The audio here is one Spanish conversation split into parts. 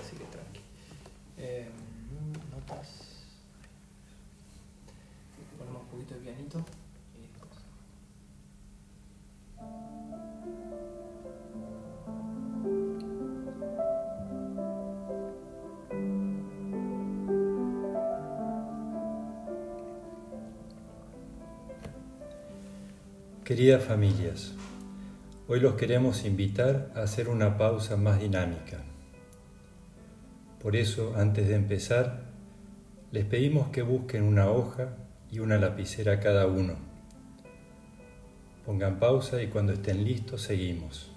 tranqui. Eh, notas. Ponemos un poquito de pianito. Queridas familias, hoy los queremos invitar a hacer una pausa más dinámica. Por eso, antes de empezar, les pedimos que busquen una hoja y una lapicera cada uno. Pongan pausa y cuando estén listos seguimos.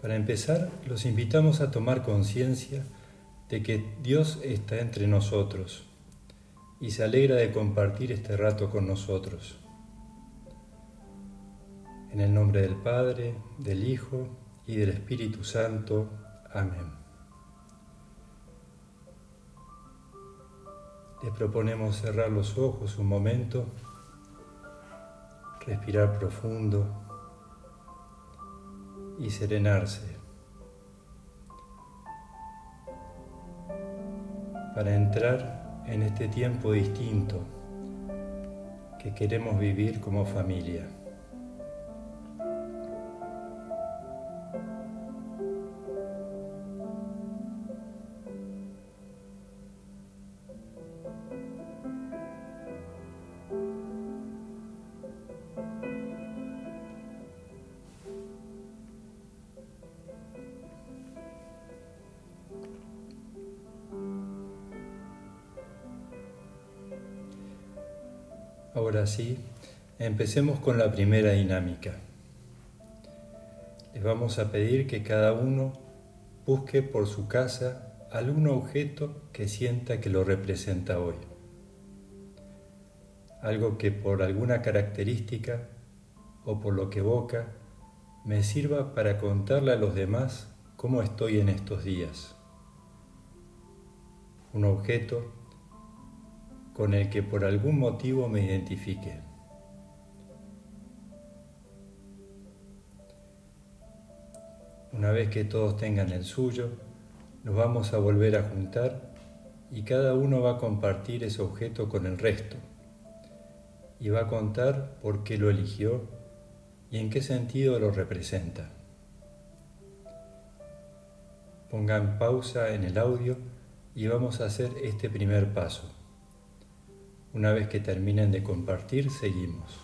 Para empezar, los invitamos a tomar conciencia de que Dios está entre nosotros y se alegra de compartir este rato con nosotros. En el nombre del Padre, del Hijo y del Espíritu Santo. Amén. Les proponemos cerrar los ojos un momento, respirar profundo y serenarse. Para entrar en este tiempo distinto que queremos vivir como familia. Ahora sí, empecemos con la primera dinámica. Les vamos a pedir que cada uno busque por su casa algún objeto que sienta que lo representa hoy. Algo que por alguna característica o por lo que evoca me sirva para contarle a los demás cómo estoy en estos días. Un objeto con el que por algún motivo me identifique. Una vez que todos tengan el suyo, nos vamos a volver a juntar y cada uno va a compartir ese objeto con el resto y va a contar por qué lo eligió y en qué sentido lo representa. Pongan pausa en el audio y vamos a hacer este primer paso. Una vez que terminen de compartir, seguimos.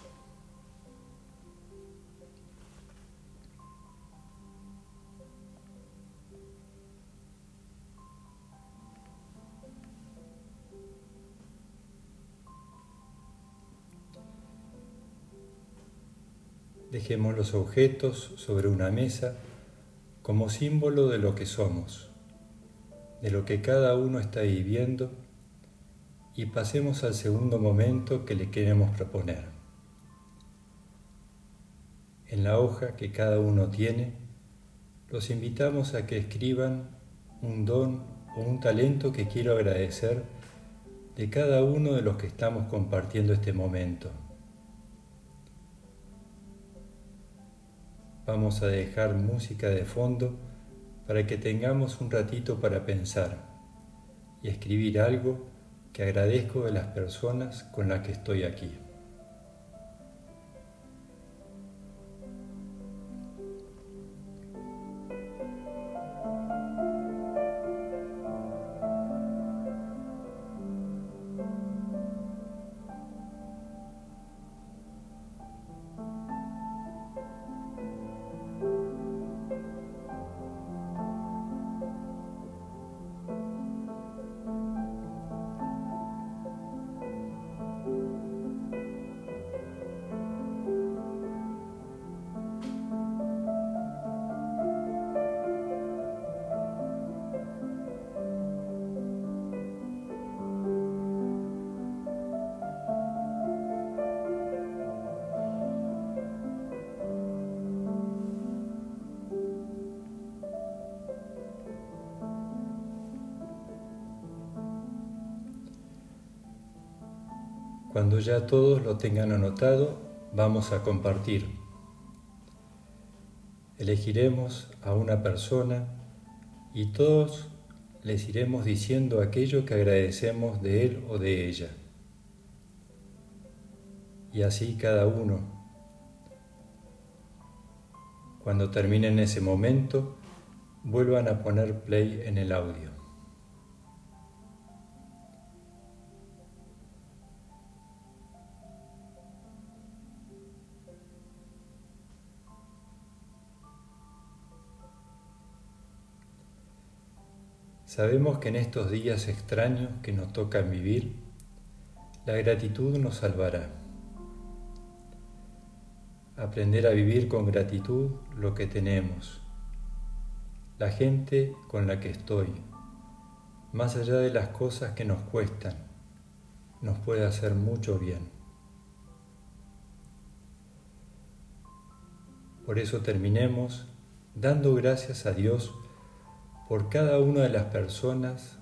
Dejemos los objetos sobre una mesa como símbolo de lo que somos, de lo que cada uno está viviendo y pasemos al segundo momento que le queremos proponer. En la hoja que cada uno tiene, los invitamos a que escriban un don o un talento que quiero agradecer de cada uno de los que estamos compartiendo este momento. Vamos a dejar música de fondo para que tengamos un ratito para pensar y escribir algo que agradezco de las personas con las que estoy aquí. Cuando ya todos lo tengan anotado, vamos a compartir. Elegiremos a una persona y todos les iremos diciendo aquello que agradecemos de él o de ella. Y así cada uno. Cuando terminen ese momento, vuelvan a poner play en el audio. Sabemos que en estos días extraños que nos tocan vivir, la gratitud nos salvará. Aprender a vivir con gratitud lo que tenemos, la gente con la que estoy, más allá de las cosas que nos cuestan, nos puede hacer mucho bien. Por eso terminemos dando gracias a Dios por cada una de las personas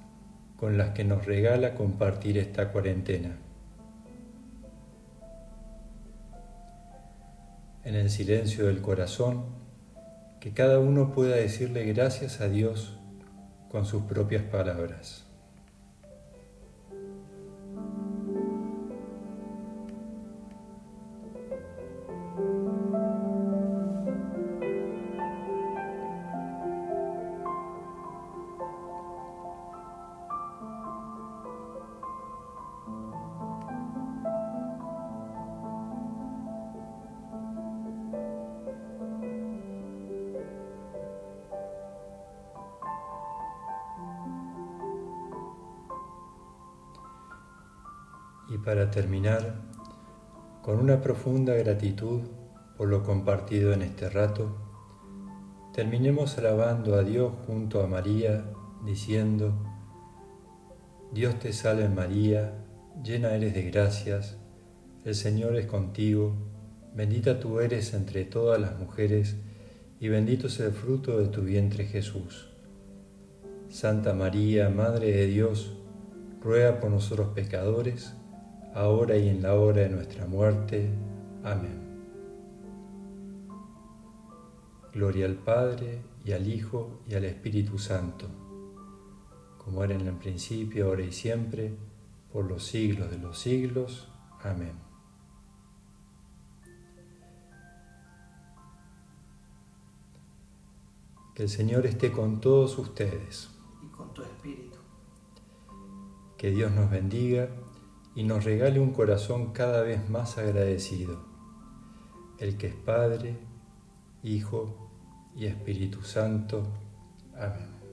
con las que nos regala compartir esta cuarentena. En el silencio del corazón, que cada uno pueda decirle gracias a Dios con sus propias palabras. Para terminar, con una profunda gratitud por lo compartido en este rato, terminemos alabando a Dios junto a María, diciendo, Dios te salve María, llena eres de gracias, el Señor es contigo, bendita tú eres entre todas las mujeres, y bendito es el fruto de tu vientre Jesús. Santa María, Madre de Dios, ruega por nosotros pecadores, ahora y en la hora de nuestra muerte. Amén. Gloria al Padre, y al Hijo, y al Espíritu Santo, como era en el principio, ahora y siempre, por los siglos de los siglos. Amén. Que el Señor esté con todos ustedes. Y con tu espíritu. Que Dios nos bendiga y nos regale un corazón cada vez más agradecido, el que es Padre, Hijo y Espíritu Santo. Amén.